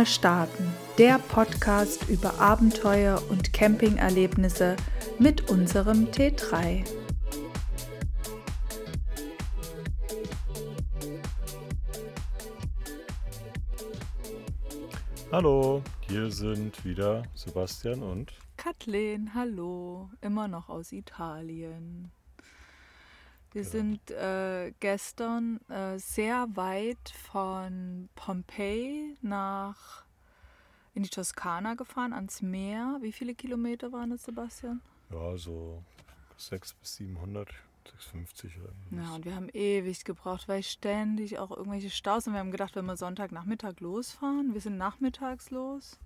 mal starten, der Podcast über Abenteuer und Campingerlebnisse mit unserem T3. Hallo, hier sind wieder Sebastian und Kathleen, hallo, immer noch aus Italien. Wir genau. sind äh, gestern äh, sehr weit von Pompeji nach in die Toskana gefahren, ans Meer. Wie viele Kilometer waren das, Sebastian? Ja, so 600 bis 700, 650 oder Ja, und wir haben ewig gebraucht, weil ständig auch irgendwelche Staus und wir haben gedacht, wenn wir Sonntagnachmittag losfahren, wir sind nachmittags los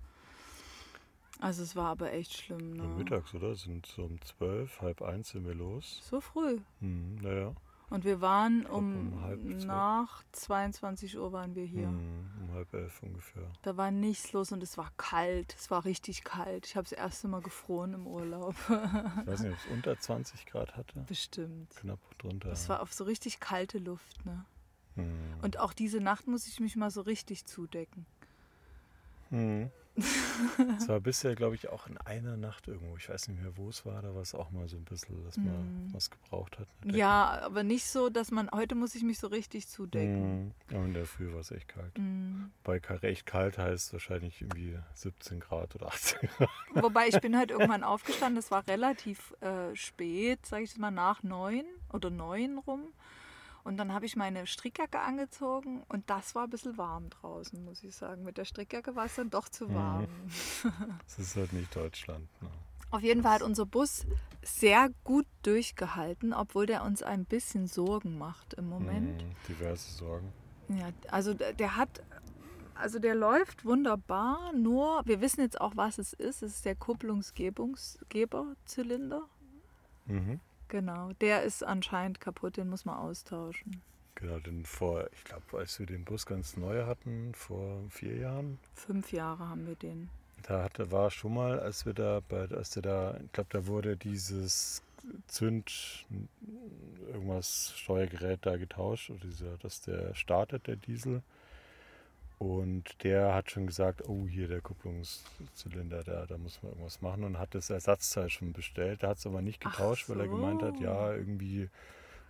also es war aber echt schlimm. Ne? Ja, mittags, oder? Sind so um zwölf, halb eins sind wir los. So früh? Hm, naja. Und wir waren um, um nach 22 Uhr waren wir hier. Hm, um halb elf ungefähr. Da war nichts los und es war kalt. Es war richtig kalt. Ich habe das erste Mal gefroren im Urlaub. ich weiß nicht, ob es unter 20 Grad hatte. Bestimmt. Knapp drunter. Es war auf so richtig kalte Luft, ne? Hm. Und auch diese Nacht muss ich mich mal so richtig zudecken. Hm. Es war bisher, glaube ich, auch in einer Nacht irgendwo. Ich weiß nicht mehr, wo es war. Da war es auch mal so ein bisschen, dass man mm. was gebraucht hat. Ja, aber nicht so, dass man, heute muss ich mich so richtig zudecken. Mm. Ja, in der Früh war es echt kalt. Mm. Bei recht kalt heißt wahrscheinlich irgendwie 17 Grad oder 18 Grad. Wobei ich bin halt irgendwann aufgestanden, es war relativ äh, spät, sage ich mal, nach neun oder neun rum. Und dann habe ich meine Strickjacke angezogen und das war ein bisschen warm draußen, muss ich sagen. Mit der Strickjacke war es dann doch zu mhm. warm. Das ist halt nicht Deutschland. Ne? Auf jeden Fall hat unser Bus sehr gut durchgehalten, obwohl der uns ein bisschen Sorgen macht im Moment. Mhm, diverse Sorgen. Ja, also der hat, also der läuft wunderbar, nur wir wissen jetzt auch, was es ist. Es ist der Kupplungsgeberzylinder. Mhm. Genau, der ist anscheinend kaputt, den muss man austauschen. Genau, denn vor, ich glaube, als wir den Bus ganz neu hatten, vor vier Jahren. Fünf Jahre haben wir den. Da hatte, war schon mal, als wir da, bei, als der da, ich glaube, da wurde dieses Zünd, irgendwas Steuergerät da getauscht, oder dieser, dass der startet, der Diesel. Und der hat schon gesagt, oh hier der Kupplungszylinder, da, da muss man irgendwas machen und hat das Ersatzteil schon bestellt. Der hat es aber nicht getauscht, so. weil er gemeint hat, ja, irgendwie,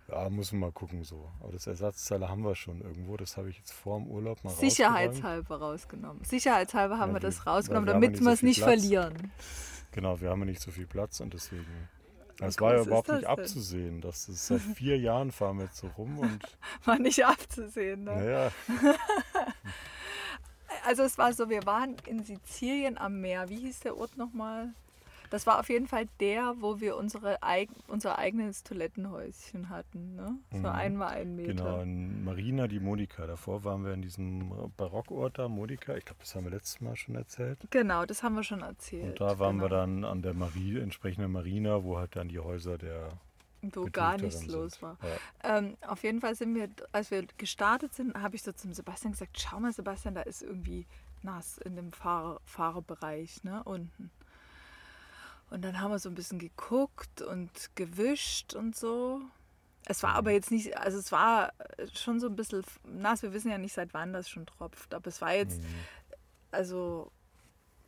ja, muss man mal gucken so. Aber das Ersatzteil haben wir schon irgendwo. Das habe ich jetzt vor dem Urlaub mal Sicherheitshalber rausgenommen. Sicherheitshalber haben ja, wir das rausgenommen, damit wir es nicht Platz. verlieren. Genau, wir haben ja nicht so viel Platz und deswegen. Es war ja überhaupt nicht denn? abzusehen. Das ist seit vier Jahren fahren wir jetzt so rum und. War nicht abzusehen, ne? Naja. Also es war so, wir waren in Sizilien am Meer. Wie hieß der Ort nochmal? Das war auf jeden Fall der, wo wir unsere eig unser eigenes Toilettenhäuschen hatten. Ne? So mhm. einmal ein Meter. Genau, in Marina di Modica. Davor waren wir in diesem Barockort da, Modica. Ich glaube, das haben wir letztes Mal schon erzählt. Genau, das haben wir schon erzählt. Und da waren genau. wir dann an der Marie, entsprechenden Marina, wo halt dann die Häuser der wo gar nichts los war. Ja. Ähm, auf jeden Fall sind wir, als wir gestartet sind, habe ich so zum Sebastian gesagt, schau mal Sebastian, da ist irgendwie nass in dem Fahr Fahrerbereich, ne, unten. Und dann haben wir so ein bisschen geguckt und gewischt und so. Es war aber jetzt nicht, also es war schon so ein bisschen nass. Wir wissen ja nicht, seit wann das schon tropft. Aber es war jetzt, mhm. also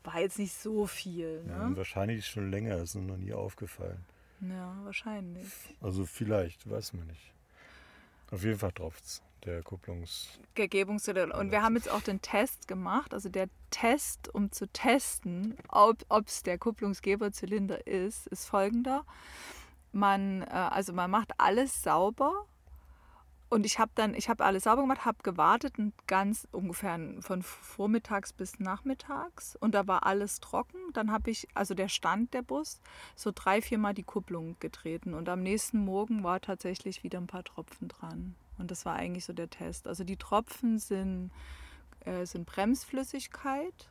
war jetzt nicht so viel. Ne? Ja, wahrscheinlich schon länger, ist uns noch nie aufgefallen. Ja, wahrscheinlich. Also vielleicht, weiß man nicht. Auf jeden Fall tropft es, der Kupplungs... Gegebungszylinder. Und wir haben jetzt auch den Test gemacht. Also der Test, um zu testen, ob es der Kupplungsgeberzylinder ist, ist folgender. Man, äh, also man macht alles sauber und ich habe dann, ich habe alles sauber gemacht, habe gewartet und ganz ungefähr von vormittags bis nachmittags und da war alles trocken. Dann habe ich, also der stand der Bus, so drei, viermal die Kupplung getreten und am nächsten Morgen war tatsächlich wieder ein paar Tropfen dran. Und das war eigentlich so der Test. Also die Tropfen sind, äh, sind Bremsflüssigkeit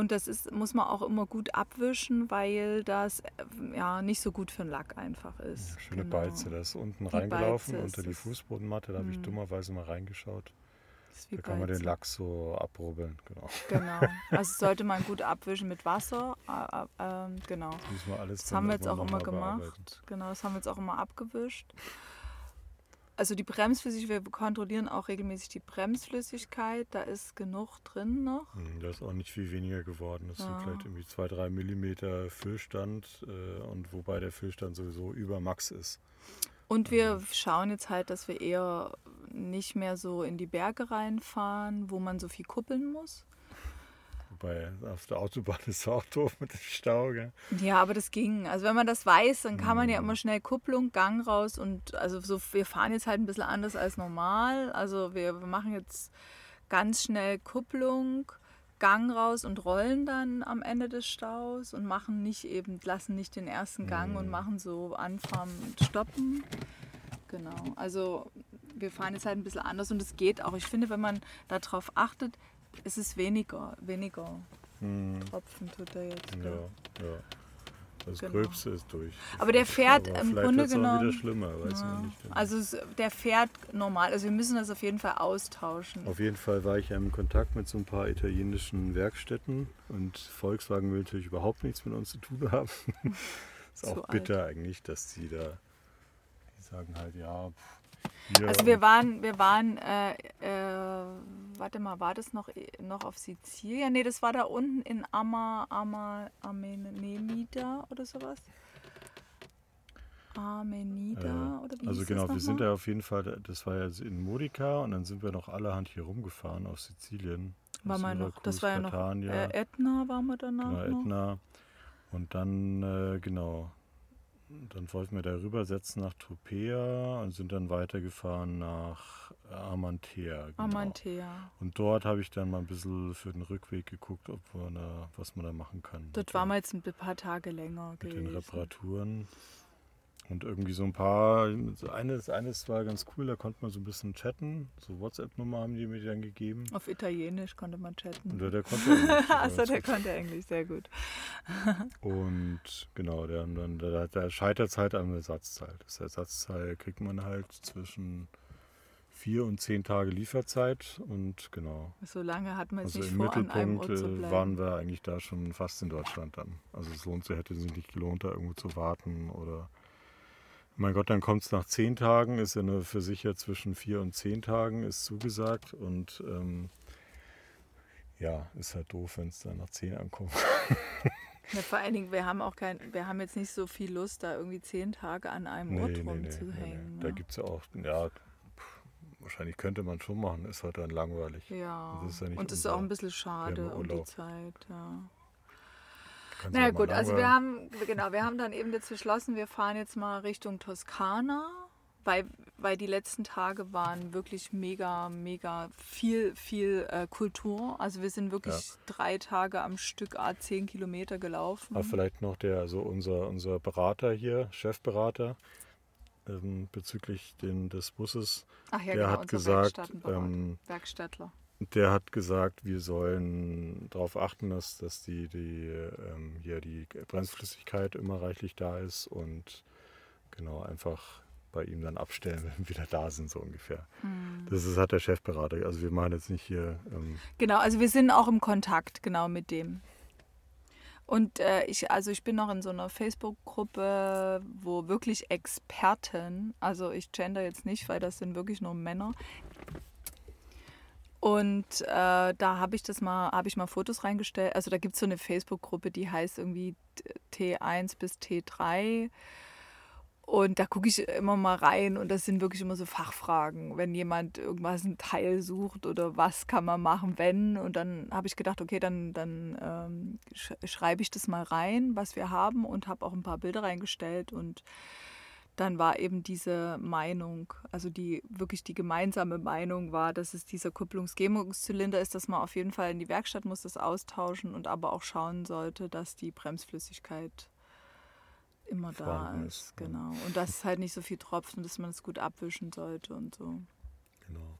und das ist, muss man auch immer gut abwischen, weil das äh, ja nicht so gut für den Lack einfach ist. Ja, schöne genau. Balze, da ist unten die reingelaufen unter die Fußbodenmatte, da habe ich hm. dummerweise mal reingeschaut. Da kann man den Lack so abrubbeln, genau. Genau, also sollte man gut abwischen mit Wasser. Äh, äh, genau. Das, das haben wir jetzt auch immer gemacht. Genau, das haben wir jetzt auch immer abgewischt. Also die Bremsflüssigkeit, wir kontrollieren auch regelmäßig die Bremsflüssigkeit, da ist genug drin noch. Hm, Da ist auch nicht viel weniger geworden. Das Ja. sind vielleicht irgendwie zwei, drei Millimeter Füllstand äh, und wobei der Füllstand sowieso über Max ist. Und wir schauen jetzt halt, dass wir eher nicht mehr so in die Berge reinfahren, wo man so viel kuppeln muss. Wobei auf der Autobahn ist es auch doof mit dem Stau. Gell? Ja, aber das ging. Also wenn man das weiß, dann kann man ja Mhm. immer schnell Kupplung, Gang raus und also so, wir fahren jetzt halt ein bisschen anders als normal. Also wir machen jetzt ganz schnell Kupplung, Gang raus und rollen dann am Ende des Staus und machen nicht eben, lassen nicht den ersten Gang und Mhm. machen so anfahren und stoppen. Genau. Also wir fahren jetzt halt ein bisschen anders und es geht auch. Ich finde, wenn man darauf achtet, ist es weniger, weniger Hm, Tropfen tut er jetzt. ja, ja. Das Genau. Gröbste ist durch. Aber der fährt Aber im Grunde genommen. wieder schlimmer, weiß Ja. man nicht. Also es, der fährt normal. Also wir müssen das auf jeden Fall austauschen. Auf jeden Fall war ich ja im Kontakt mit so ein paar italienischen Werkstätten und Volkswagen will natürlich überhaupt nichts mit uns zu tun haben. ist auch bitter eigentlich, dass die da, die sagen halt, ja, pff, hier Also wir waren, wir waren, äh, äh, warte mal, war das noch, noch auf Sizilien? Nee, das war da unten in Ama, Ama, Amenemida oder sowas. Amenida oder wie also genau, wir sind da auf jeden Fall, das war ja in Modica und dann sind wir noch allerhand hier rumgefahren auf Sizilien. War mal noch, das war ja noch, äh, Etna waren wir danach genau. Etna. Und dann, äh, genau, dann wollten wir da rübersetzen nach Tropea und sind dann weitergefahren nach Amantea. Genau. Amantea. Und dort habe ich dann mal ein bisschen für den Rückweg geguckt, ob man da, was man da machen kann. Dort waren den- wir jetzt ein paar Tage länger mit den gewesen. Reparaturen. Und irgendwie so ein paar, eines, eines war ganz cool, da konnte man so ein bisschen chatten. So WhatsApp-Nummer haben die mir dann gegeben. Auf Italienisch konnte man chatten. Und der, der konnte Englisch, Achso, ganz der konnte Englisch, sehr gut. Und genau, der, dann, da, da scheitert es halt am Ersatzteil. Das Ersatzteil kriegt man halt zwischen vier und zehn Tage Lieferzeit. Und genau, So lange hat man also sich im vor, an einem Mittelpunkt Ort zu äh, bleiben. waren wir eigentlich da schon fast in Deutschland dann. Also es lohnt sich, hätte sich nicht gelohnt, da irgendwo zu warten oder mein Gott, dann kommt es nach zehn Tagen, ist ja nur für sicher zwischen vier und zehn Tagen, ist zugesagt und ähm, ja, ist halt doof, wenn es dann nach zehn ankommt. Ja, vor allen Dingen, wir haben auch kein, wir haben jetzt nicht so viel Lust, da irgendwie zehn Tage an einem Ort rumzuhängen. Da ne? gibt es ja auch, ja, pff, wahrscheinlich könnte man schon machen, ist halt dann langweilig. ja, das ist ja und es ist auch ein bisschen schade um die. Zeit. Ja. Kannst Na ja, mal gut, also wir haben, genau, wir haben dann eben jetzt beschlossen, wir fahren jetzt mal Richtung Toskana, weil, weil die letzten Tage waren wirklich mega, mega viel, viel äh, Kultur. Also wir sind wirklich drei Tage am Stück A 10 Kilometer gelaufen. Aber vielleicht noch der, also unser, unser Berater hier, Chefberater, ähm, bezüglich den, des Busses, Ach ja, der genau, hat gesagt, Werkstattenberater, ähm, Werkstattler. Der hat gesagt, wir sollen darauf achten, dass, dass die, die, ähm, hier die Bremsflüssigkeit immer reichlich da ist und genau einfach bei ihm dann abstellen, wenn wir wieder da sind, so ungefähr. Hm. Das ist, hat der Chefberater. Also wir machen jetzt nicht hier. Ähm, Genau, also wir sind auch im Kontakt genau mit dem. Und äh, ich, also ich bin noch in so einer Facebook-Gruppe, wo wirklich Experten, also ich gender jetzt nicht, weil das sind wirklich nur Männer. Und äh, da habe ich das mal, habe ich mal Fotos reingestellt. Also da gibt es so eine Facebook-Gruppe, die heißt irgendwie T1 bis T3. Und da gucke ich immer mal rein und das sind wirklich immer so Fachfragen, wenn jemand irgendwas ein Teil sucht oder was kann man machen, wenn. Und dann habe ich gedacht, okay, dann, dann ähm, sch schreibe ich das mal rein, was wir haben und habe auch ein paar Bilder reingestellt und dann war eben diese Meinung, also die wirklich die gemeinsame Meinung war, dass es dieser Kupplungsgebungszylinder ist, dass man auf jeden Fall in die Werkstatt muss das austauschen und aber auch schauen sollte, dass die Bremsflüssigkeit immer da ist, ist, genau. Und dass es halt nicht so viel tropft und dass man es gut abwischen sollte und so. genau.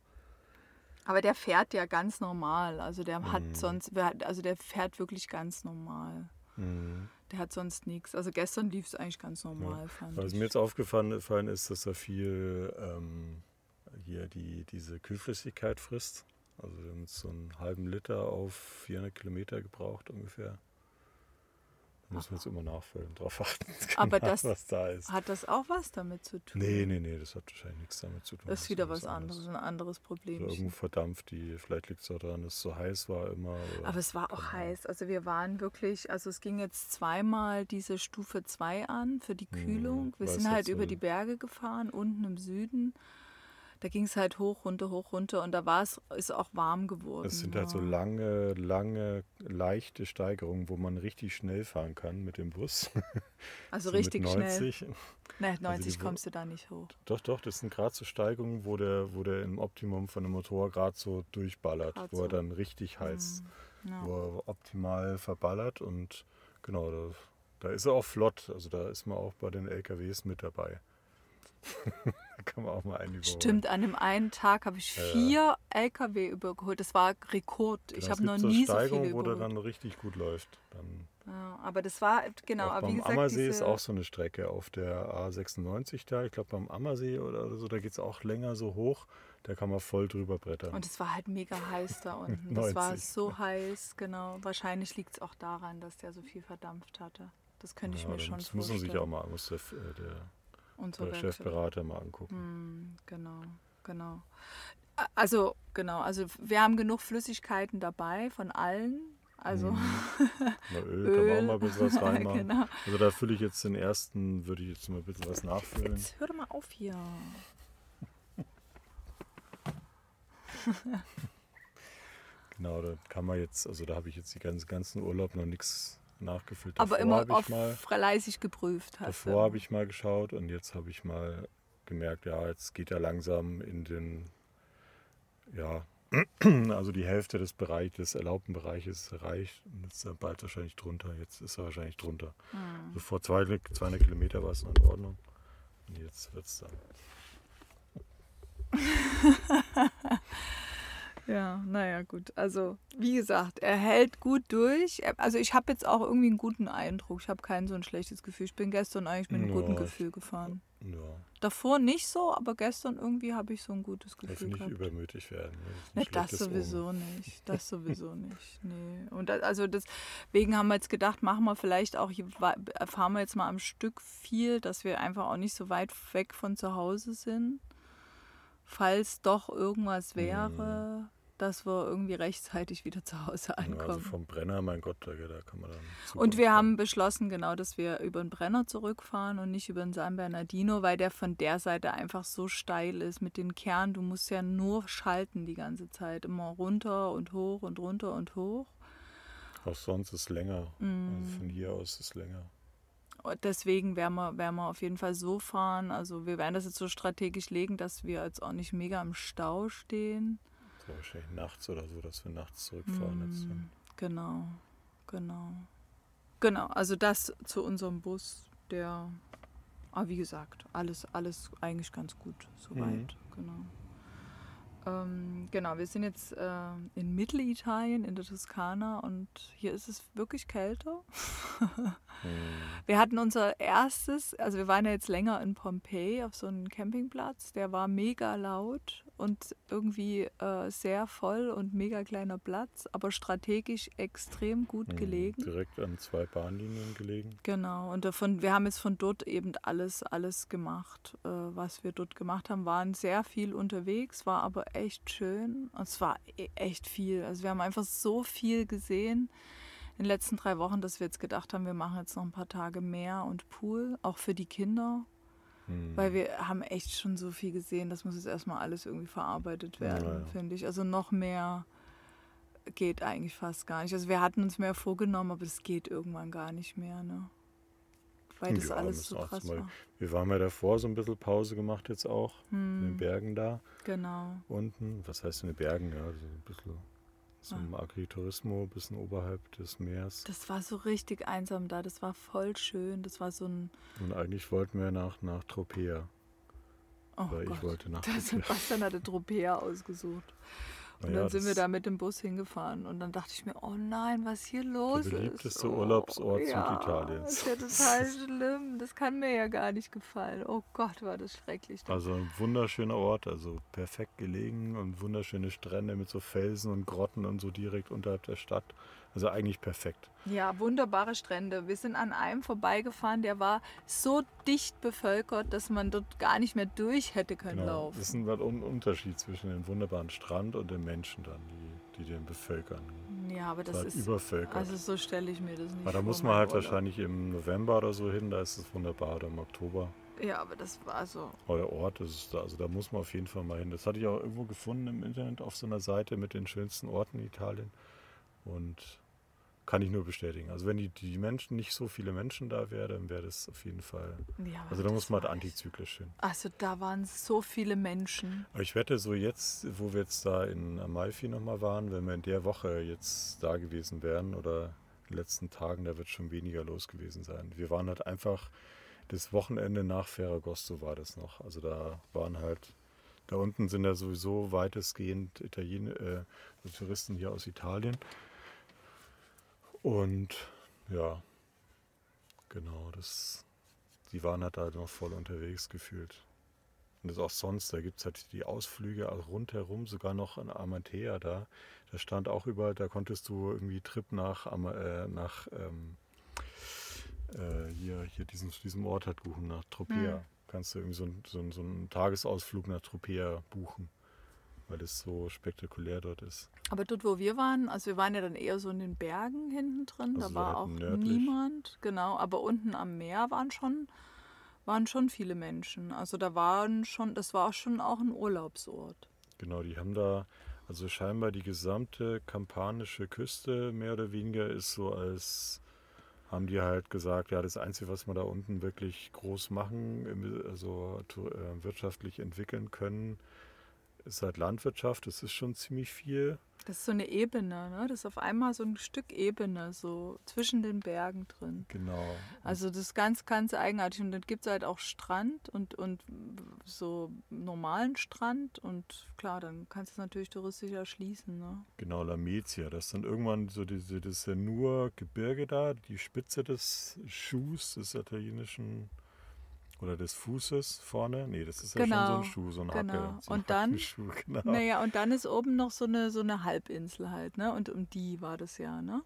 Aber der fährt ja ganz normal. Also der Mhm. hat sonst, also der fährt wirklich ganz normal. Mhm. Der hat sonst nichts. Also gestern lief es eigentlich ganz normal, fand Was ich. mir jetzt aufgefallen gefallen ist, dass er viel ähm, hier die, diese Kühlflüssigkeit frisst. Also wir haben jetzt so einen halben Liter auf 400 Kilometer gebraucht ungefähr. Müssen wir jetzt immer nachfüllen, drauf achten, Aber genau, das- was da ist. Hat das auch was damit zu tun? Nee, nee, nee, das hat wahrscheinlich nichts damit zu tun. Das ist wieder was was anderes, ein anderes Problem. Oder irgendwo verdampft die, vielleicht liegt es auch daran, dass es so heiß war immer. Aber es war auch Ahnung. heiß. Also wir waren wirklich, also es ging jetzt zweimal diese Stufe 2 an für die Kühlung. Wir weil sind halt über die Berge gefahren, unten im Süden. Da ging es halt hoch, runter, hoch, runter und da war es, ist auch warm geworden. Es sind halt so ja. lange, lange, leichte Steigerungen, wo man richtig schnell fahren kann mit dem Bus. Also So richtig mit schnell. 90. Ne, die 90 Wo- kommst du da nicht hoch. Doch, doch, das sind gerade so Steigungen, wo der, wo der im Optimum von dem Motor gerade so durchballert, Grad wo so. er dann richtig heiß, Ja. wo er optimal verballert und genau, da, da ist er auch flott. Also da ist man auch bei den LKWs mit dabei. Da kann man auch mal einen überholen. Stimmt, an dem einen Tag habe ich Ja, ja. vier LKW übergeholt. Das war Rekord. Genau, ich es habe noch so nie so Steigungen, viele wo der überholt. dann richtig gut läuft. Dann Ja, aber das war, genau, auch aber beim wie gesagt, Ammersee ist auch so eine Strecke auf der A96 da. Ich glaube beim Ammersee oder so, da geht es auch länger so hoch. Da kann man voll drüber brettern. Und es war halt mega heiß da unten. Das war 90. so heiß, genau. Wahrscheinlich liegt es auch daran, dass der so viel verdampft hatte. Das könnte ich Ja, mir dann schon das vorstellen. muss man sich auch mal, muss der, äh, der, Unsere der Werkstatt. Chefberater mal angucken. Hm, genau, genau. Also, genau, also wir haben genug Flüssigkeiten dabei von allen. Also, Mal Öl, kann man auch mal ein bisschen was reinmachen. genau. Also da fülle ich jetzt den ersten, würde ich jetzt mal ein bisschen was nachfüllen. Jetzt hör doch mal auf hier. Genau, da kann man jetzt, also da habe ich jetzt die ganzen, ganzen Urlaub noch nichts nachgefüllt. Aber Davor immer habe ich auf mal, fleißig geprüft hast. davor habe ich mal geschaut und jetzt habe ich mal gemerkt, ja, jetzt geht er langsam in den, ja, also die Hälfte des Bereichs, des erlaubten Bereiches erreicht und jetzt ist er bald wahrscheinlich drunter. Jetzt ist er wahrscheinlich drunter. Hm. Also vor 200, 200 Kilometer war es noch in Ordnung. Und jetzt wird es dann. Ja, naja, gut. Also, wie gesagt, er hält gut durch. Also, ich habe jetzt auch irgendwie einen guten Eindruck. Ich habe kein so ein schlechtes Gefühl. Ich bin gestern eigentlich mit einem Ja, guten Gefühl gefahren. Ja, Davor nicht so, aber gestern irgendwie habe ich so ein gutes Gefühl nicht gehabt. übermütig werden. ne? Das, Ne, das schlechtes sowieso Omen. nicht. Das sowieso nicht. Nee. Und also deswegen haben wir jetzt gedacht, machen wir vielleicht auch, fahren wir jetzt mal am Stück viel, dass wir einfach auch nicht so weit weg von zu Hause sind. Falls doch irgendwas wäre, dass wir irgendwie rechtzeitig wieder zu Hause also ankommen. vom Brenner, mein Gott, da, da kann man dann. Und wir kommen. haben beschlossen, genau, dass wir über den Brenner zurückfahren und nicht über den San Bernardino, weil der von der Seite einfach so steil ist mit den Kernen. Du musst ja nur schalten die ganze Zeit, immer runter und hoch und runter und hoch. Auch sonst ist länger. Mhm. Also von hier aus ist länger. Und deswegen werden wir, werden wir auf jeden Fall so fahren. Also wir werden das jetzt so strategisch legen, dass wir jetzt auch nicht mega im Stau stehen. Wahrscheinlich nachts oder so, dass wir nachts zurückfahren. Jetzt. Mm, Genau, genau. Genau, also das zu unserem Bus, der, aber wie gesagt, alles, alles eigentlich ganz gut soweit. Mhm. Genau. Ähm, genau, wir sind jetzt äh, in Mittelitalien, in der Toskana und hier ist es wirklich kälter. Hm. Wir hatten unser erstes, also wir waren ja jetzt länger in Pompeji auf so einem Campingplatz, der war mega laut und irgendwie äh, sehr voll und mega kleiner Platz, aber strategisch extrem gut Hm. gelegen. Direkt an zwei Bahnlinien gelegen. Genau, und davon, wir haben jetzt von dort eben alles, alles gemacht, äh, was wir dort gemacht haben. Waren sehr viel unterwegs, war aber echt schön. Und es war e- echt viel. Also wir haben einfach so viel gesehen in den letzten drei Wochen, dass wir jetzt gedacht haben, wir machen jetzt noch ein paar Tage mehr und Pool, auch für die Kinder. Hm. Weil wir haben echt schon so viel gesehen, das muss jetzt erstmal alles irgendwie verarbeitet werden, Ja, ja. finde ich. Also noch mehr geht eigentlich fast gar nicht. Also wir hatten uns mehr vorgenommen, aber das geht irgendwann gar nicht mehr, ne? Weil das Ja, alles so krass war. Wir waren ja davor so ein bisschen Pause gemacht jetzt auch. In den Hm, Bergen da genau. unten. Was heißt in den Bergen? Ja, so ein bisschen zum Agriturismo, ein bisschen oberhalb des Meers. Das war so richtig einsam da, das war voll schön. Das war so ein. Und eigentlich wollten wir nach, nach Tropea. Oh Weil ich Gott. wollte nach Tropea. Sebastian hatte Tropea ausgesucht. Und Naja, dann sind wir da mit dem Bus hingefahren und dann dachte ich mir, oh nein, was hier los ist. beliebteste oh, Urlaubsort ja, Süditaliens. Das ist ja total schlimm. Das kann mir ja gar nicht gefallen. Oh Gott, war das schrecklich. Also ein wunderschöner Ort, also perfekt gelegen und wunderschöne Strände mit so Felsen und Grotten und so direkt unterhalb der Stadt. Also eigentlich perfekt. Ja, wunderbare Strände. Wir sind an einem vorbeigefahren, der war so dicht bevölkert, dass man dort gar nicht mehr durch hätte können Genau. laufen. Das ist ein Unterschied zwischen dem wunderbaren Strand und den Menschen dann, die, die den bevölkern. Ja, aber Das das ist übervölkert. Also so stelle ich mir das nicht Aber da vor, muss man halt Urlaub. wahrscheinlich im November oder so hin, da ist es wunderbar, oder im Oktober. Ja, aber das war so. Euer Ort, ist da, also da muss man auf jeden Fall mal hin. Das hatte ich auch irgendwo gefunden im Internet auf so einer Seite mit den schönsten Orten in Italien. Und kann ich nur bestätigen. Also wenn die, die Menschen, nicht so viele Menschen da wären, dann wäre das auf jeden Fall. Ja, Also da muss man halt antizyklisch hin. Also da waren so viele Menschen. Aber ich wette, so jetzt, wo wir jetzt da in Amalfi nochmal waren, wenn wir in der Woche jetzt da gewesen wären oder in den letzten Tagen, da wird schon weniger los gewesen sein. Wir waren halt einfach, das Wochenende nach Ferragosto war das noch. Also da waren halt, da unten sind ja sowieso weitestgehend Italien, äh, Touristen hier aus Italien. Und ja, genau, das, die waren halt da noch voll unterwegs gefühlt. Und das auch sonst, da gibt es halt die Ausflüge auch rundherum, sogar noch an Amatea da. Da stand auch überall, da konntest du irgendwie Trip nach, äh, nach ähm, äh, hier, hier diesen, diesem Ort halt buchen, nach Tropea. Hm. Kannst du irgendwie so, so, so einen Tagesausflug nach Tropea buchen, weil das so spektakulär dort ist. Aber dort, wo wir waren, also wir waren ja dann eher so in den Bergen hinten drin, Also da war halt auch nördlich. niemand, genau. Aber unten am Meer waren schon, waren schon viele Menschen. Also da waren schon, das war schon auch ein Urlaubsort. Genau, die haben da, also scheinbar die gesamte kampanische Küste mehr oder weniger ist so als, haben die halt gesagt, ja, das Einzige, was wir da unten wirklich groß machen, also äh, wirtschaftlich entwickeln können, ist halt Landwirtschaft. Das ist schon ziemlich viel. Das ist so eine Ebene, ne? Das ist auf einmal so ein Stück Ebene, so zwischen den Bergen drin. Genau. Also das ist ganz, ganz eigenartig. Und dann gibt es halt auch Strand und, und so normalen Strand. Und klar, dann kannst du es natürlich touristisch erschließen. Ne? Genau, Lamezia. Das ist dann irgendwann so diese, das ist ja nur Gebirge da, die Spitze des Schuhs, des italienischen oder des Fußes vorne. Nee, das ist ja schon so Genau, ein Schuh, so ein genau. Hacke. So ein Und dann- Hackenschuh, genau. Naja, und dann ist oben noch so eine, so eine Halbinsel halt. Ne? Und um die war das ja. Ne?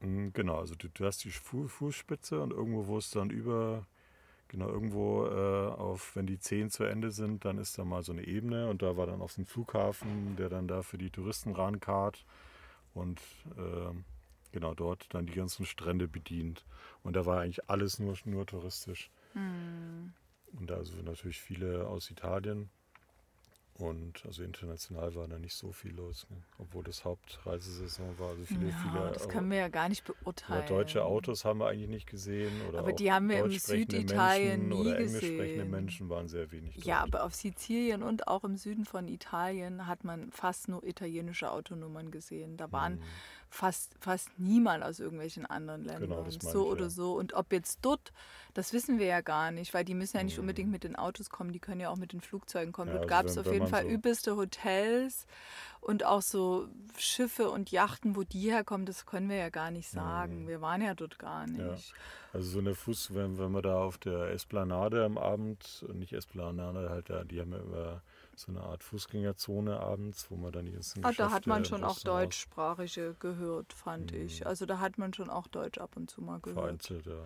Mm, Genau, also du, du hast die Fu Fußspitze und irgendwo, wo es dann über, genau, irgendwo äh, auf, wenn die Zehen zu Ende sind, dann ist da mal so eine Ebene und da war dann auf dem Flughafen, der dann da für die Touristen rankart und ähm, genau dort dann die ganzen Strände bedient. Und da war eigentlich alles nur, nur touristisch. Hm. Und da also natürlich viele aus Italien. Und also international war da nicht so viel los, ne? obwohl das Hauptreisesaison war. Also viele, ja, viele das können wir ja gar nicht oder beurteilen. deutsche Autos haben wir eigentlich nicht gesehen. Oder Aber die haben wir im sprechende Süditalien Menschen oder nie englisch sprechende gesehen. Menschen waren sehr wenig dort. Ja, aber auf Sizilien und auch im Süden von Italien hat man fast nur italienische Autonummern gesehen. Da waren Hm. Fast, fast niemand aus irgendwelchen anderen Ländern. Genau, das so ich, oder ja. so. Und ob jetzt dort, das wissen wir ja gar nicht, weil die müssen ja nicht Hm. unbedingt mit den Autos kommen, die können ja auch mit den Flugzeugen kommen. Ja, dort also gab es auf jeden man Fall so- übelste Hotels und auch so Schiffe und Yachten, wo die herkommen, das können wir ja gar nicht sagen. Hm. Wir waren ja dort gar nicht. Also so eine Fuß, wenn, wenn wir da auf der Esplanade am Abend, nicht Esplanade, halt da, die haben ja immer so eine Art Fußgängerzone abends, wo man dann die ganzen Ah, da hat man schon auch deutschsprachige gehört, fand ich. Mhm. Also da hat man schon auch Deutsch ab und zu mal gehört. Vereinzelt, ja.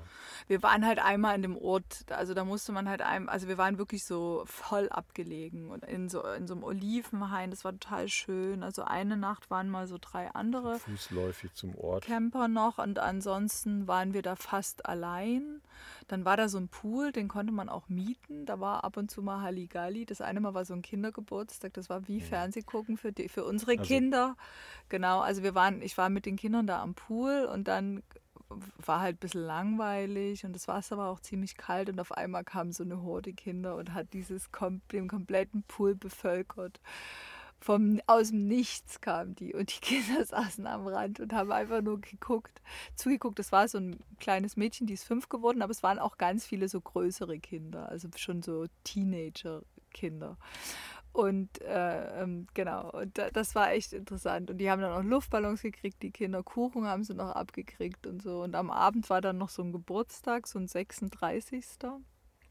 Wir waren halt einmal in dem Ort, also da musste man halt einem, also wir waren wirklich so voll abgelegen und in so, in so einem Olivenhain, das war total schön. Also eine Nacht waren mal so drei andere Fußläufig zum Ort. Camper noch und ansonsten waren wir da fast allein. Dann war da so ein Pool, den konnte man auch mieten. Da war ab und zu mal Halligalli. Das eine Mal war so ein Kindergeburtstag. Das war wie Fernsehgucken für, die, für unsere Also- Kinder. Genau, also wir waren, ich war mit den Kindern da am Pool und dann war halt ein bisschen langweilig und das Wasser war auch ziemlich kalt und auf einmal kam so eine Horde Kinder und hat dieses den kompletten Pool bevölkert. Vom, aus dem Nichts kamen die und die Kinder saßen am Rand und haben einfach nur geguckt, zugeguckt. Das war so ein kleines Mädchen, die ist fünf geworden, aber es waren auch ganz viele so größere Kinder, also schon so Teenager-Kinder. Und äh, ähm, genau, und das war echt interessant. Und die haben dann auch Luftballons gekriegt, die Kinder Kuchen haben sie noch abgekriegt und so. Und am Abend war dann noch so ein Geburtstag, so ein 36.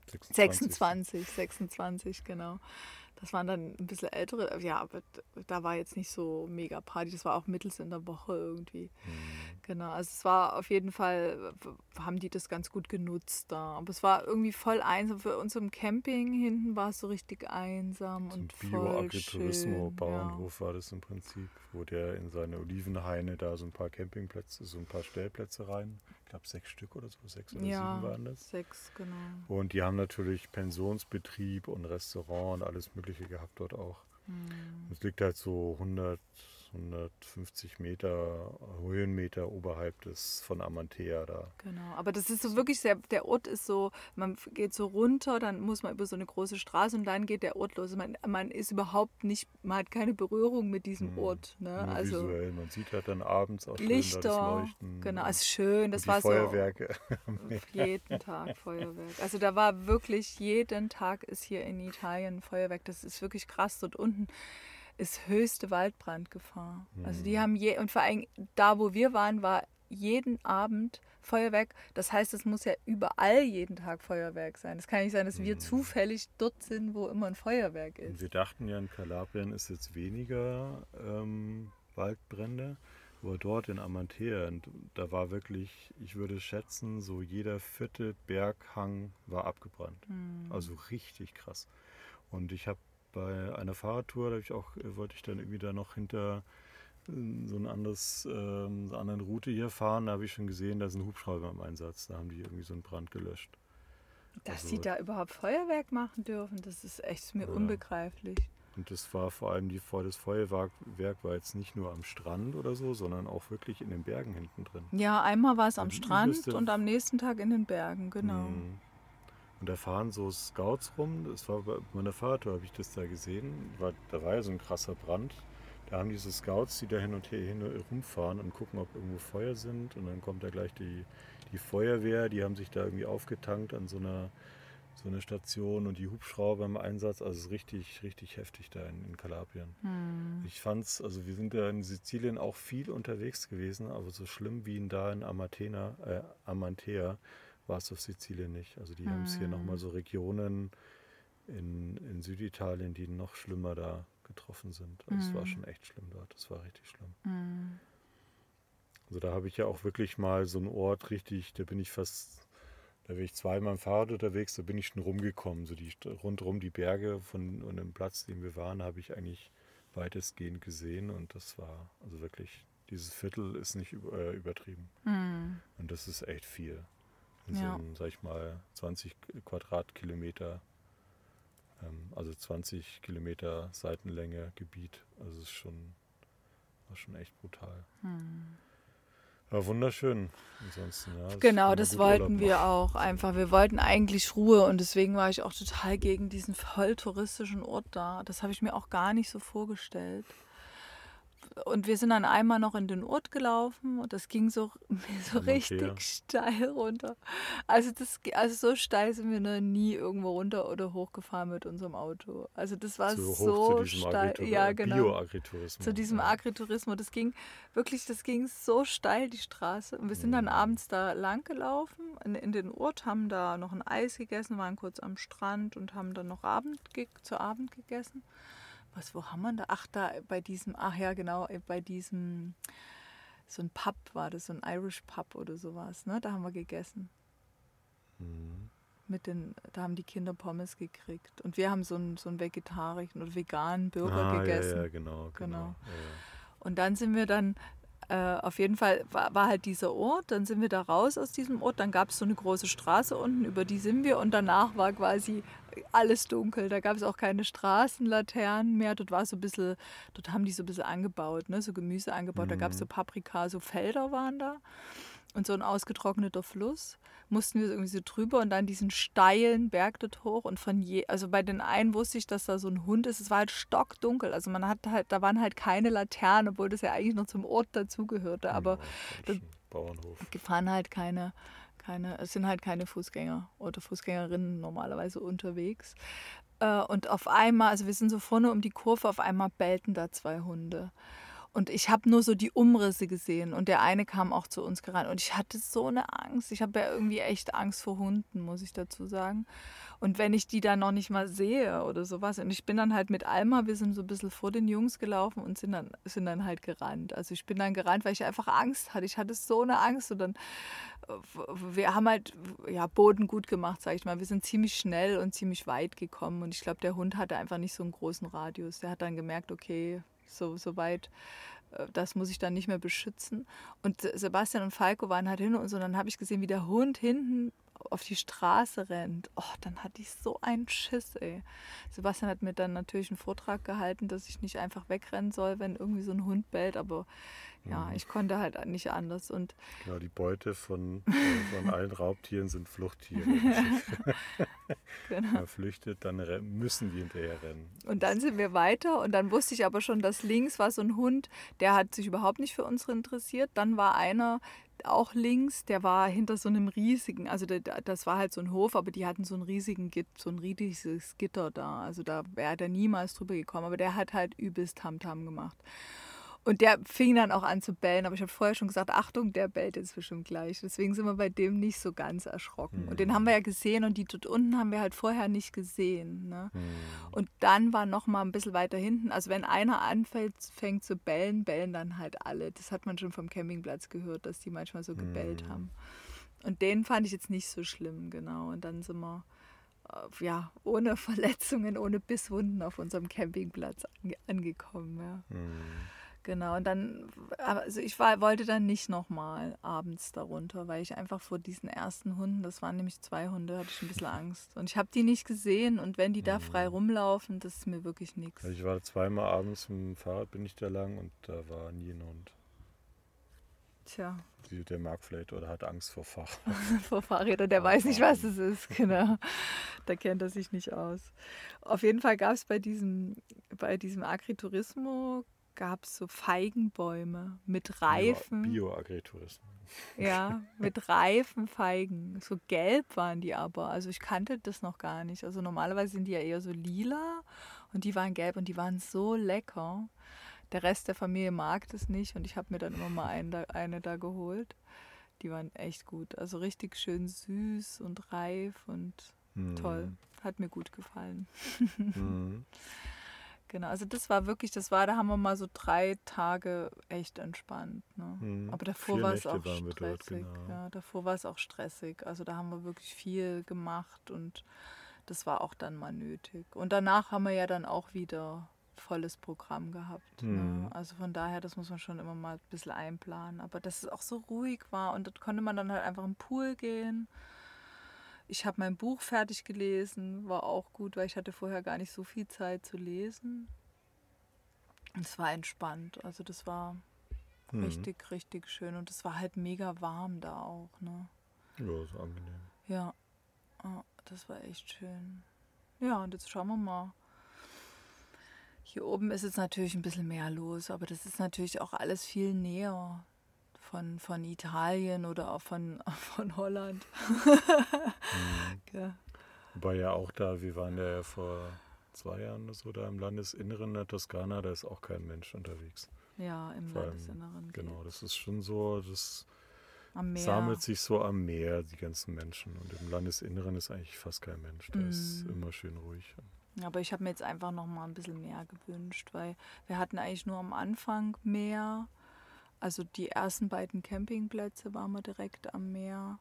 26, 26, 26 genau. Das waren dann ein bisschen ältere, ja, aber da war jetzt nicht so mega Party, das war auch mittels in der Woche irgendwie. Mhm. Genau, also es war auf jeden Fall, haben die das ganz gut genutzt da. Aber es war irgendwie voll einsam. Für uns im Camping hinten war es so richtig einsam so und voll schön. Bauernhof ja. war das im Prinzip, wo der in seine Olivenhaine da so ein paar Campingplätze, so ein paar Stellplätze rein ich glaube sechs Stück oder so, sechs oder ja, sieben waren das. Sechs, genau. Und die haben natürlich Pensionsbetrieb und Restaurant und alles Mögliche gehabt dort auch. Hm. Es liegt halt so 100, 150 Meter, Höhenmeter oberhalb des von Amantea da. Genau, aber das ist so wirklich sehr, der Ort ist so, man geht so runter, dann muss man über so eine große Straße und dann geht der Ort los. Man, man ist überhaupt nicht, man hat keine Berührung mit diesem hm. Ort. Ne? also visuell, man sieht halt dann abends auch Lichter, das Leuchten. Genau, ist schön, das war Feuerwerke. so. jeden Tag Feuerwerk. Also da war wirklich, jeden Tag ist hier in Italien Feuerwerk. Das ist wirklich krass. Dort unten ist höchste Waldbrandgefahr. Mhm. Also die mhm. haben je, und vor allem da, wo wir waren, war jeden Abend Feuerwerk. Das heißt, es muss ja überall jeden Tag Feuerwerk sein. Es kann nicht sein, dass wir mhm. zufällig dort sind, wo immer ein Feuerwerk ist. Und wir dachten ja, in Kalabrien ist jetzt weniger ähm, Waldbrände. Aber dort in Amantea, da war wirklich, ich würde schätzen, so jeder vierte Berghang war abgebrannt. Mhm. Also richtig krass. Und ich habe bei einer Fahrradtour, da ich auch, äh, wollte ich dann irgendwie da noch hinter äh, so ein anderes, ähm, eine andere Route hier fahren. Da habe ich schon gesehen, da ist ein Hubschrauber im Einsatz. Da haben die irgendwie so einen Brand gelöscht. Dass also, sie da überhaupt Feuerwerk machen dürfen, das ist echt mir ja. unbegreiflich. Und das war vor allem die, das Feuerwerk war jetzt nicht nur am Strand oder so, sondern auch wirklich in den Bergen hinten drin. Ja, einmal war es am Strand und am nächsten Tag in den Bergen, genau. Mhm. Und da fahren so Scouts rum. Das war bei meiner Vater, habe ich das da gesehen. War, da war ja so ein krasser Brand. Da haben diese Scouts, die da hin und her hin rumfahren und gucken, ob irgendwo Feuer sind. Und dann kommt da gleich die, die Feuerwehr. Die haben sich da irgendwie aufgetankt an so einer, so einer Station und die Hubschrauber im Einsatz. Also es ist richtig, richtig heftig da in, in Kalabrien. Hm. Ich fand's, also wir sind da in Sizilien auch viel unterwegs gewesen, aber so schlimm wie in da in Amatena, äh, Amantea war es auf Sizilien nicht. Also die mhm. haben es hier nochmal so Regionen in, in Süditalien, die noch schlimmer da getroffen sind. Also mhm. es war mhm. schon echt schlimm dort. Es war richtig schlimm. Mhm. Also da habe ich ja auch wirklich mal so einen Ort richtig, da bin ich fast, da bin ich zweimal im Fahrrad unterwegs, da bin ich schon rumgekommen. So die rundherum die Berge von und dem Platz, den wir waren, habe ich eigentlich weitestgehend gesehen und das war also wirklich, dieses Viertel ist nicht äh, übertrieben. Mhm. Und das ist echt viel in ja. einem, sag ich mal, 20 Quadratkilometer, ähm, also 20 Kilometer Seitenlänge Gebiet. Also es ist schon, war schon echt brutal. Hm. Aber wunderschön. Ansonsten, ja, genau, das wollten wir auch einfach. Wir wollten eigentlich Ruhe und deswegen war ich auch total gegen diesen voll touristischen Ort da. Das habe ich mir auch gar nicht so vorgestellt und wir sind dann einmal noch in den Ort gelaufen und das ging so, so richtig okay. steil runter. Also, das, also so steil sind wir noch nie irgendwo runter oder hochgefahren mit unserem Auto. Also das war so, so steil. Ja, genau. Bio-Agritourismus. Zu diesem ja. Agritourismus. Das ging wirklich, das ging so steil, die Straße. Und wir sind dann mhm. abends da lang gelaufen in, in, den Ort, haben da noch ein Eis gegessen, waren kurz am Strand und haben dann noch Abend, zu Abend gegessen was, wo haben wir da? Ach, da bei diesem, ach ja, genau, äh, bei diesem, so ein Pub war das, so ein Irish Pub oder sowas, ne? Da haben wir gegessen. Mhm. Mit den, da haben die Kinder Pommes gekriegt. Und wir haben so einen, so einen vegetarischen oder veganen Burger ah, gegessen. Ja, ja, genau. genau. genau. Ja, Und dann sind wir dann äh, auf jeden Fall war, war, halt dieser Ort, dann sind wir da raus aus diesem Ort, dann gab es so eine große Straße unten, über die sind wir und danach war quasi alles dunkel. Da gab es auch keine Straßenlaternen mehr. Dort war so ein bisschen, dort haben die so ein bisschen angebaut, ne? so Gemüse angebaut. Mhm. Da gab es so Paprika, so Felder waren da und so ein ausgetrockneter Fluss. Mussten wir irgendwie so drüber und dann diesen steilen Berg dort hoch. Und von je, also bei den einen wusste ich, dass da so ein Hund ist. Es war halt stockdunkel. Also man hat halt, da waren halt keine Laternen, obwohl das ja eigentlich noch zum Ort dazugehörte. Aber ja, Bauernhof. gefahren halt keine keine, es sind halt keine Fußgänger oder Fußgängerinnen normalerweise unterwegs. Äh, und auf einmal, also wir sind so vorne um die Kurve, auf einmal bellten da zwei Hunde. Und ich habe nur so die Umrisse gesehen und der eine kam auch zu uns gerannt. Und ich hatte so eine Angst. Ich habe ja irgendwie echt Angst vor Hunden, muss ich dazu sagen. Und wenn ich die dann noch nicht mal sehe oder sowas. Und ich bin dann halt mit Alma, wir sind so ein bisschen vor den Jungs gelaufen und sind dann, sind dann halt gerannt. Also ich bin dann gerannt, weil ich einfach Angst hatte. Ich hatte so eine Angst. Und dann, wir haben halt ja, Boden gut gemacht, sag ich mal. Wir sind ziemlich schnell und ziemlich weit gekommen. Und ich glaube, der Hund hatte einfach nicht so einen großen Radius. Der hat dann gemerkt, okay, so, so weit, äh, das muss ich dann nicht mehr beschützen. Und Sebastian und Falco waren halt hin und so. Und dann habe ich gesehen, wie der Hund hinten auf die Straße rennt. Oh, dann hatte ich so einen Schiss, ey. Sebastian hat mir dann natürlich einen Vortrag gehalten, dass ich nicht einfach wegrennen soll, wenn irgendwie so ein Hund bellt. Aber ja, mhm. ich konnte halt nicht anders. Und genau, die Beute von, äh, von allen Raubtieren sind Fluchttiere. genau. Wenn man flüchtet, dann müssen die hinterher rennen. Und dann sind wir weiter und dann wusste ich aber schon, dass links war so ein Hund, der hat sich überhaupt nicht für uns interessiert. Dann war einer auch links, der war hinter so einem riesigen, also das war halt so ein Hof, aber die hatten so einen riesigen Git, so ein riesiges Gitter da. Also da wäre der niemals drüber gekommen, aber der hat halt übelst Tamtam gemacht. Und der fing dann auch an zu bellen, aber ich habe vorher schon gesagt, Achtung, der bellt jetzt bestimmt gleich. Deswegen sind wir bei dem nicht so ganz erschrocken. Mhm. Und den haben wir ja gesehen und die dort unten haben wir halt vorher nicht gesehen. Ne? Mhm. Und dann war noch mal ein bisschen weiter hinten, also wenn einer anfängt fängt zu bellen, bellen dann halt alle. Das hat man schon vom Campingplatz gehört, dass die manchmal so gebellt mhm. haben. Und den fand ich jetzt nicht so schlimm, genau. Und dann sind wir äh, ja, ohne Verletzungen, ohne Bisswunden auf unserem Campingplatz angekommen. Ja. Genau, und dann, also ich war, wollte dann nicht nochmal abends darunter, weil ich einfach vor diesen ersten Hunden, das waren nämlich zwei Hunde, hatte ich ein bisschen Angst. Und ich habe die nicht gesehen und wenn die da frei mhm. rumlaufen, das ist mir wirklich nichts. Also ich war zweimal abends mit dem Fahrrad, bin ich da lang und da war nie ein Hund. Tja. Der mag vielleicht oder hat Angst vor Fahrrad. vor Fahrrädern, der weiß nicht, was es ist, genau. Da kennt er sich nicht aus. Auf jeden Fall gab es bei diesem, bei diesem Agriturismo gab es so Feigenbäume mit Reifen. Bio-Agritourismus. ja, mit reifen Feigen. So gelb waren die aber. Also ich kannte das noch gar nicht. Also normalerweise sind die ja eher so lila und die waren gelb und die waren so lecker. Der Rest der Familie mag das nicht und ich habe mir dann immer mal eine, eine da geholt. Die waren echt gut. Also richtig schön süß und reif und mm. toll. Hat mir gut gefallen. mm. Genau, also das war wirklich, das war, da haben wir mal so drei Tage echt entspannt. Ne? Mhm. Aber davor war es auch stressig. Dort, genau. ja, davor war es auch stressig. Also da haben wir wirklich viel gemacht und das war auch dann mal nötig. Und danach haben wir ja dann auch wieder volles Programm gehabt. Ne? Mhm. Ne? Also von daher, das muss man schon immer mal ein bisschen einplanen. Aber dass es auch so ruhig war und dort konnte man dann halt einfach im Pool gehen. Ich habe mein Buch fertig gelesen, war auch gut, weil ich hatte vorher gar nicht so viel Zeit zu lesen. Und es war entspannt. Also das war mhm. richtig, richtig schön. Und es war halt mega warm da auch. Ne? Ja, ist angenehm. Ja, das war echt schön. Ja, und jetzt schauen wir mal. Hier oben ist jetzt natürlich ein bisschen mehr los, aber das ist natürlich auch alles viel näher von, von Italien oder auch von, von Holland. mhm. ja. Wobei ja auch da, wir waren ja vor zwei Jahren oder so da im Landesinneren der Toskana, da ist auch kein Mensch unterwegs. Ja, im Vor Landesinneren. genau, das ist schon so, das sammelt sich so am Meer, die ganzen Menschen. Und im Landesinneren ist eigentlich fast kein Mensch. Da mm. ist mhm. immer schön ruhig. Aber ich habe mir jetzt einfach noch mal ein bisschen mehr gewünscht, weil wir hatten eigentlich nur am Anfang mehr also die ersten beiden Campingplätze waren wir direkt am Meer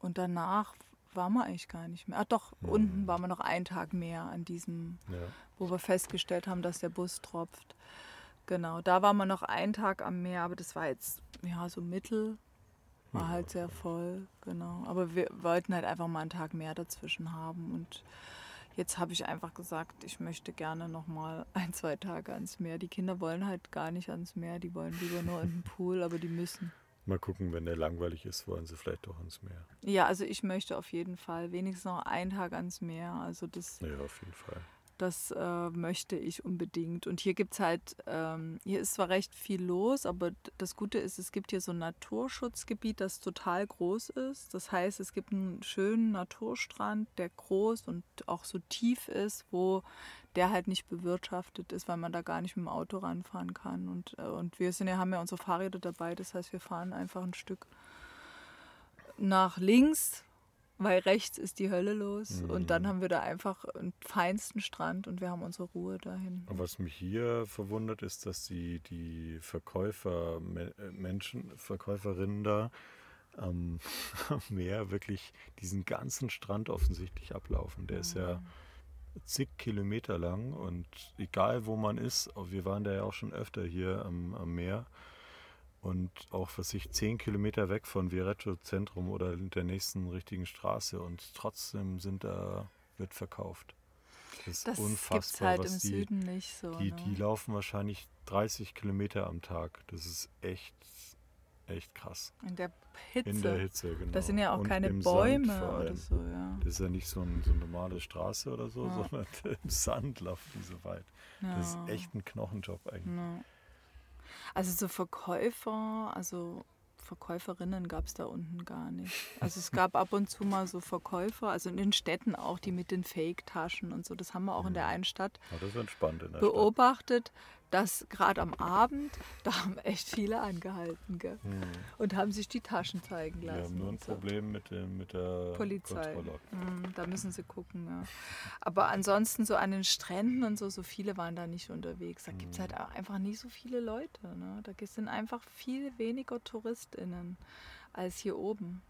und danach waren wir eigentlich gar nicht mehr. Ach doch, mhm. unten waren wir noch einen Tag mehr an diesem, ja. wo wir festgestellt haben, dass der Bus tropft. Genau, da waren wir noch einen Tag am Meer, aber das war jetzt ja so mittel, war ja. halt sehr voll, genau. Aber wir wollten halt einfach mal einen Tag mehr dazwischen haben und Jetzt habe ich einfach gesagt, ich möchte gerne noch mal ein, zwei Tage ans Meer. Die Kinder wollen halt gar nicht ans Meer, die wollen lieber nur in den Pool, aber die müssen. Mal gucken, wenn der langweilig ist, wollen sie vielleicht doch ans Meer. Ja, also ich möchte auf jeden Fall wenigstens noch einen Tag ans Meer. Also das. Ja, auf jeden Fall. Das äh, möchte ich unbedingt. Und hier gibt es halt, ähm, hier ist zwar recht viel los, aber das Gute ist, es gibt hier so ein Naturschutzgebiet, das total groß ist. Das heißt, es gibt einen schönen Naturstrand, der groß und auch so tief ist, wo der halt nicht bewirtschaftet ist, weil man da gar nicht mit dem Auto ranfahren kann. Und, äh, und wir sind ja, haben ja unsere Fahrräder dabei, das heißt, wir fahren einfach ein Stück nach links weil rechts ist die Hölle los mhm. und dann haben wir da einfach einen feinsten Strand und wir haben unsere Ruhe dahin. Was mich hier verwundert ist, dass die, die Verkäufer, äh, Menschen, Verkäuferinnen da am, am Meer wirklich diesen ganzen Strand offensichtlich ablaufen. Der mhm. ist ja zig Kilometer lang und egal wo man ist, wir waren da ja auch schon öfter hier am, am Meer, und auch was ich zehn Kilometer weg von Viareggio Zentrum oder der nächsten richtigen Straße und trotzdem sind da wird verkauft. Das ist das unfassbar. Halt im die, Süden nicht so. Die, ne? die laufen wahrscheinlich 30 Kilometer am Tag. Das ist echt, echt krass. In der Hitze. In der Hitze, genau. Das sind ja auch und keine Bäume oder so, ja. Das ist ja nicht so, ein, so eine normale Straße oder so, ja. sondern im Sand laufen die so weit. Ja. Das ist echt ein Knochenjob eigentlich. Ja. Also so Verkäufer, also Verkäuferinnen gab es da unten gar nicht. Also es gab ab und zu mal so Verkäufer, also in den Städten auch, die mit den Fake-Taschen und so. Das haben wir auch in der mhm. einen Stadt ja, das ist entspannt in der beobachtet. Stadt dass gerade am Abend, da haben echt viele angehalten gell? Hm. und haben sich die Taschen zeigen lassen. Wir haben nur ein so. Problem mit, dem, mit der Polizei. Hm, da müssen sie gucken. Ja. Aber ansonsten so an den Stränden und so, so viele waren da nicht unterwegs. Da gibt es halt hm. einfach nicht so viele Leute. Ne? Da sind einfach viel weniger TouristInnen als hier oben.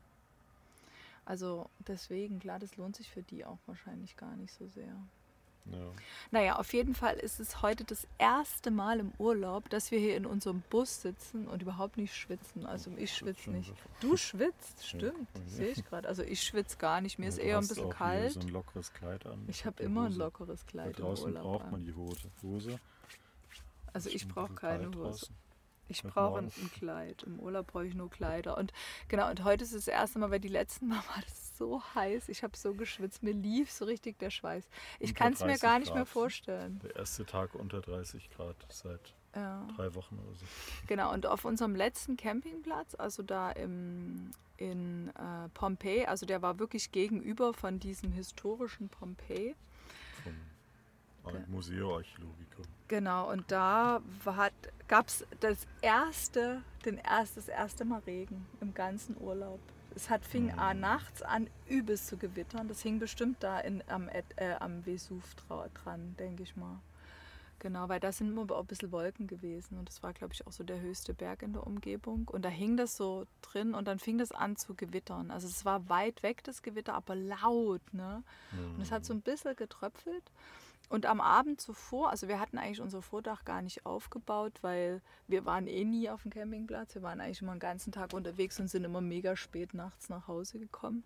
Also deswegen, klar, das lohnt sich für die auch wahrscheinlich gar nicht so sehr. Ja. Naja, auf jeden Fall ist es heute das erste Mal im Urlaub, dass wir hier in unserem Bus sitzen und überhaupt nicht schwitzen. Also ich schwitze nicht. Du schwitzt, stimmt. Ja. Sehe ich gerade. Also ich schwitze gar nicht. Mir ja, ist eher ein bisschen kalt. so ein lockeres Kleid an. Ich habe immer ein lockeres Kleid. Da draußen braucht man die Hose. Also ich brauche keine Hose. Draußen. Ich brauche ein, Kleid. Im Urlaub brauche ich nur Kleider. Und genau, und heute ist das erste Mal, weil die letzten Mal war das so heiß. Ich habe so geschwitzt. Mir lief so richtig der Schweiß. Ich kann es mir gar nicht Grad. mehr vorstellen. Der erste Tag unter 30 Grad seit ja. drei Wochen oder so. Genau, und auf unserem letzten Campingplatz, also da im, in äh, Pompeji, also der war wirklich gegenüber von diesem historischen Pompeji. Vom Museo Archäologicum. Genau, und da gab es das erste, den erst, das erste Mal Regen im ganzen Urlaub. Es hat, fing mhm. nachts an, übelst zu gewittern. Das hing bestimmt da in, am, äh, am Vesuv dran, denke ich mal. Genau, weil da sind immer auch ein bisschen Wolken gewesen und das war, glaube ich, auch so der höchste Berg in der Umgebung. Und da hing das so drin und dann fing das an zu gewittern. Also es war weit weg, das Gewitter, aber laut. Ne? Mhm. Und es hat so ein bisschen getröpfelt. Und am Abend zuvor, also wir hatten eigentlich unser Vordach gar nicht aufgebaut, weil wir waren eh nie auf dem Campingplatz. Wir waren eigentlich immer den ganzen Tag unterwegs und sind immer mega spät nachts nach Hause gekommen.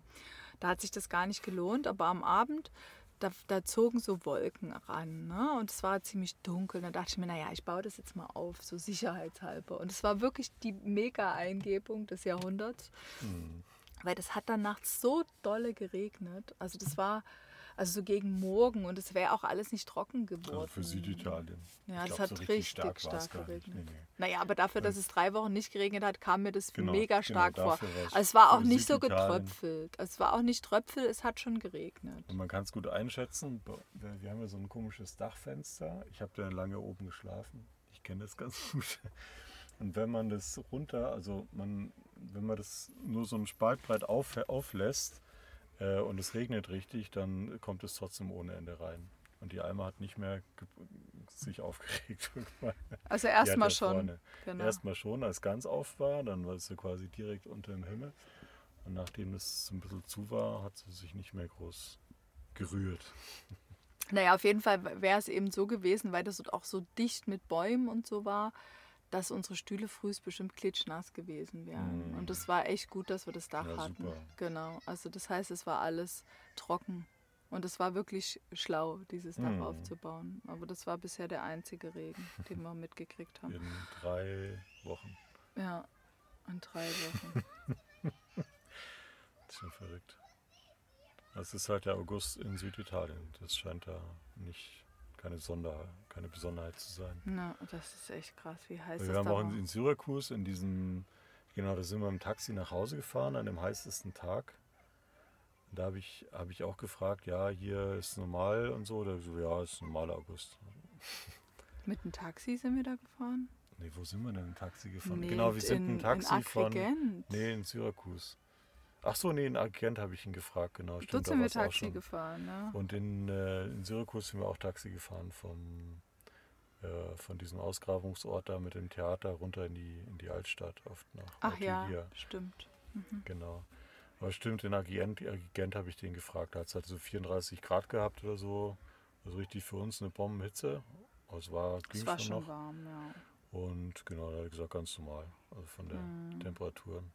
Da hat sich das gar nicht gelohnt, aber am Abend, da, da zogen so Wolken ran ne? und es war ziemlich dunkel. Da dachte ich mir, naja, ich baue das jetzt mal auf, so sicherheitshalber. Und es war wirklich die Mega-Eingebung des Jahrhunderts, mhm. weil das hat dann nachts so dolle geregnet. Also das war also so gegen morgen und es wäre auch alles nicht trocken geworden. Also für Süditalien. Ja, es hat so richtig, stark, stark geregnet. Nee, nee. Naja, aber dafür, dass es drei Wochen nicht geregnet hat, kam mir das genau, mega genau, stark genau, vor. Also es war auch nicht so getröpfelt. Es war auch nicht tröpfel, es hat schon geregnet. Und man kann es gut einschätzen. Wir haben ja so ein komisches Dachfenster. Ich habe da lange oben geschlafen. Ich kenne das ganz gut. Und wenn man das runter, also man, wenn man das nur so ein Spaltbreit auf, auflässt, äh, und es regnet richtig, dann kommt es trotzdem ohne Ende rein. Und die Alma hat nicht mehr sich aufgeregt. Also erstmal schon. Genau. Erstmal schon, als ganz auf war, dann war sie quasi direkt unter dem Himmel. Und nachdem es ein bisschen zu war, hat sie sich nicht mehr groß gerührt. Naja, auf jeden Fall wäre es eben so gewesen, weil das auch so dicht mit Bäumen und so war, dass unsere Stühle früh bestimmt klitschnass gewesen wären. Mm. Und das war echt gut, dass wir das Dach ja, hatten. Super. Genau. Also das heißt, es war alles trocken. Und es war wirklich schlau, dieses Dach mm. aufzubauen. Aber das war bisher der einzige Regen, den wir mitgekriegt haben. In drei Wochen. Ja, in drei Wochen. das ist schon verrückt. Es ist halt der August in Süditalien. Das scheint da nicht keine, Sonder, keine Besonderheit zu sein. Na, das ist echt krass. Wie heiß Wir das waren da auch in, in Syrakus in diesem, genau, da sind wir im Taxi nach Hause gefahren an dem heißesten Tag. Und da habe ich, hab ich auch gefragt, ja, hier ist normal und so. Da so, ja, ist normaler August. Mit dem Taxi sind wir da gefahren? Nee, wo sind wir denn im Taxi gefahren? Nee, genau, wir sind in, im Taxi in von. Nee, in Syrakus. Ach so, nee, in Agent habe ich ihn gefragt, genau. Dort Stimmt, da sind wir Taxi gefahren, ne? Und in, äh, in Syrakus sind wir auch Taxi gefahren vom, äh, von diesem Ausgrabungsort da mit dem Theater runter in die, in die Altstadt, oft nach Ach ja, Ortigia. stimmt. Genau. Aber stimmt, in Agent, Agent habe ich den gefragt. Da hat es halt so 34 Grad gehabt oder so. Also richtig für uns eine Bombenhitze. Aber es war, ging Es war schon schon warm, ja. Und genau, da hat er gesagt, ganz normal. Also von der Mhm. Temperaturen.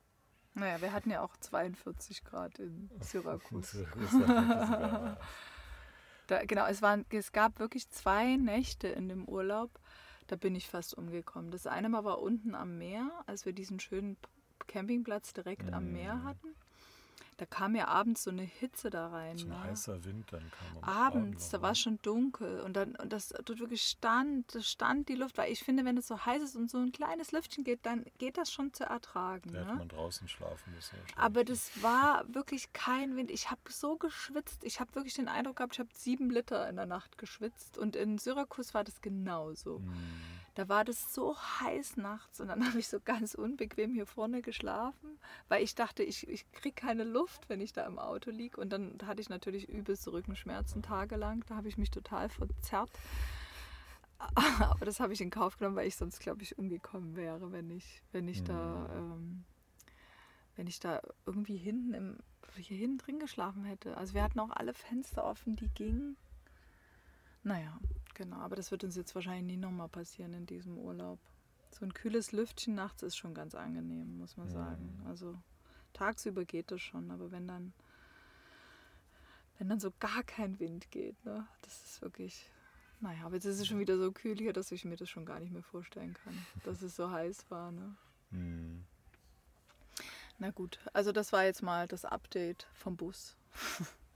Naja, wir hatten ja auch 42 Grad in Syrakus. Da, genau, es, waren, es gab wirklich zwei Nächte in dem Urlaub, da bin ich fast umgekommen. Das eine Mal war unten am Meer, als wir diesen schönen Campingplatz direkt am Meer Mm. hatten. Da kam ja abends so eine Hitze da rein. so ein ne? heißer Wind dann kam am Abends, Abend da war ne? es schon dunkel und dann und das dort wirklich stand, das stand die Luft, weil ich finde, wenn es so heiß ist und so ein kleines Lüftchen geht, dann geht das schon zu ertragen. Da hätte Ne? man draußen schlafen müssen. Aber das war wirklich kein Wind. Ich habe so geschwitzt. Ich habe wirklich den Eindruck gehabt, ich habe sieben Liter in der Nacht geschwitzt. Und in Syrakus war das genauso. Hm. Da war das so heiß nachts und dann habe ich so ganz unbequem hier vorne geschlafen, weil ich dachte, ich, ich kriege keine Luft, wenn ich da im Auto liege. Und dann hatte ich natürlich übelste Rückenschmerzen tagelang. Da habe ich mich total verzerrt. Aber das habe ich in Kauf genommen, weil ich sonst, glaube ich, umgekommen wäre, wenn ich, wenn ich da, Mhm. ähm, wenn ich da irgendwie hinten im, hier hinten drin geschlafen hätte. Also wir hatten auch alle Fenster offen, die gingen. Naja, genau. Aber das wird uns jetzt wahrscheinlich nie nochmal passieren in diesem Urlaub. So ein kühles Lüftchen nachts ist schon ganz angenehm, muss man Mhm. sagen. Also tagsüber geht das schon, aber wenn dann, wenn dann so gar kein Wind geht, ne, das ist wirklich. Naja, aber jetzt ist es schon wieder so kühl hier, dass ich mir das schon gar nicht mehr vorstellen kann, dass es so heiß war. Ne? Hm. Na gut, also das war jetzt mal das Update vom Bus.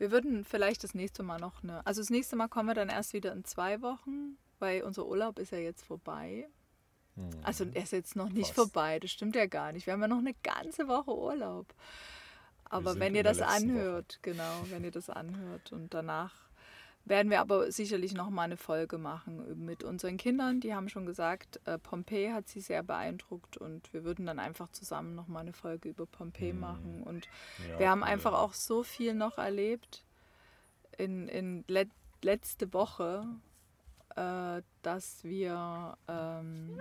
Wir würden vielleicht das nächste Mal noch eine. Also das nächste Mal kommen wir dann erst wieder in zwei Wochen, weil unser Urlaub ist ja jetzt vorbei. Hm. Also er ist jetzt noch nicht Fast. vorbei, das stimmt ja gar nicht. Wir haben ja noch eine ganze Woche Urlaub. Aber wenn ihr das anhört, genau, wenn ihr das anhört und danach werden wir aber sicherlich noch mal eine Folge machen mit unseren Kindern. Die haben schon gesagt, äh, Pompeji hat sie sehr beeindruckt und wir würden dann einfach zusammen noch mal eine Folge über Pompeji Mhm. machen. Und Ja, wir haben cool, einfach auch so viel noch erlebt in, in let, letzte Woche, äh, dass wir ähm,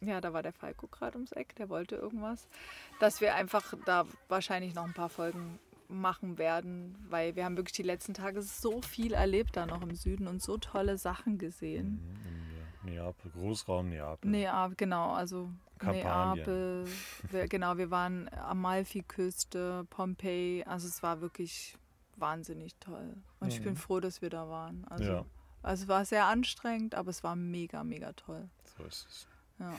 ja, da war der Falco gerade ums Eck, der wollte irgendwas. Dass wir einfach da wahrscheinlich noch ein paar Folgen machen werden, weil wir haben wirklich die letzten Tage so viel erlebt da noch im Süden und so tolle Sachen gesehen. Mhm, in Neapel, Großraum Neapel. Neapel, genau, also Kampanien. Neapel, wir, genau, wir waren Amalfiküste, Pompeji, also es war wirklich wahnsinnig toll. Und ich bin Mhm. froh, dass wir da waren. Also, Ja. also es war sehr anstrengend, aber es war mega, mega toll. So ist es. Ja.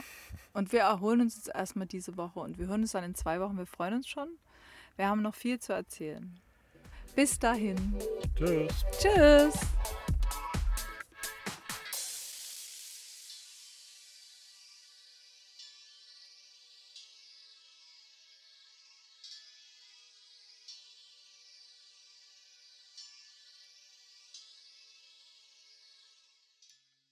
Und wir erholen uns jetzt erstmal diese Woche und wir hören uns dann in zwei Wochen. Wir freuen uns schon. Wir haben noch viel zu erzählen. Bis dahin. Tschüss. Tschüss.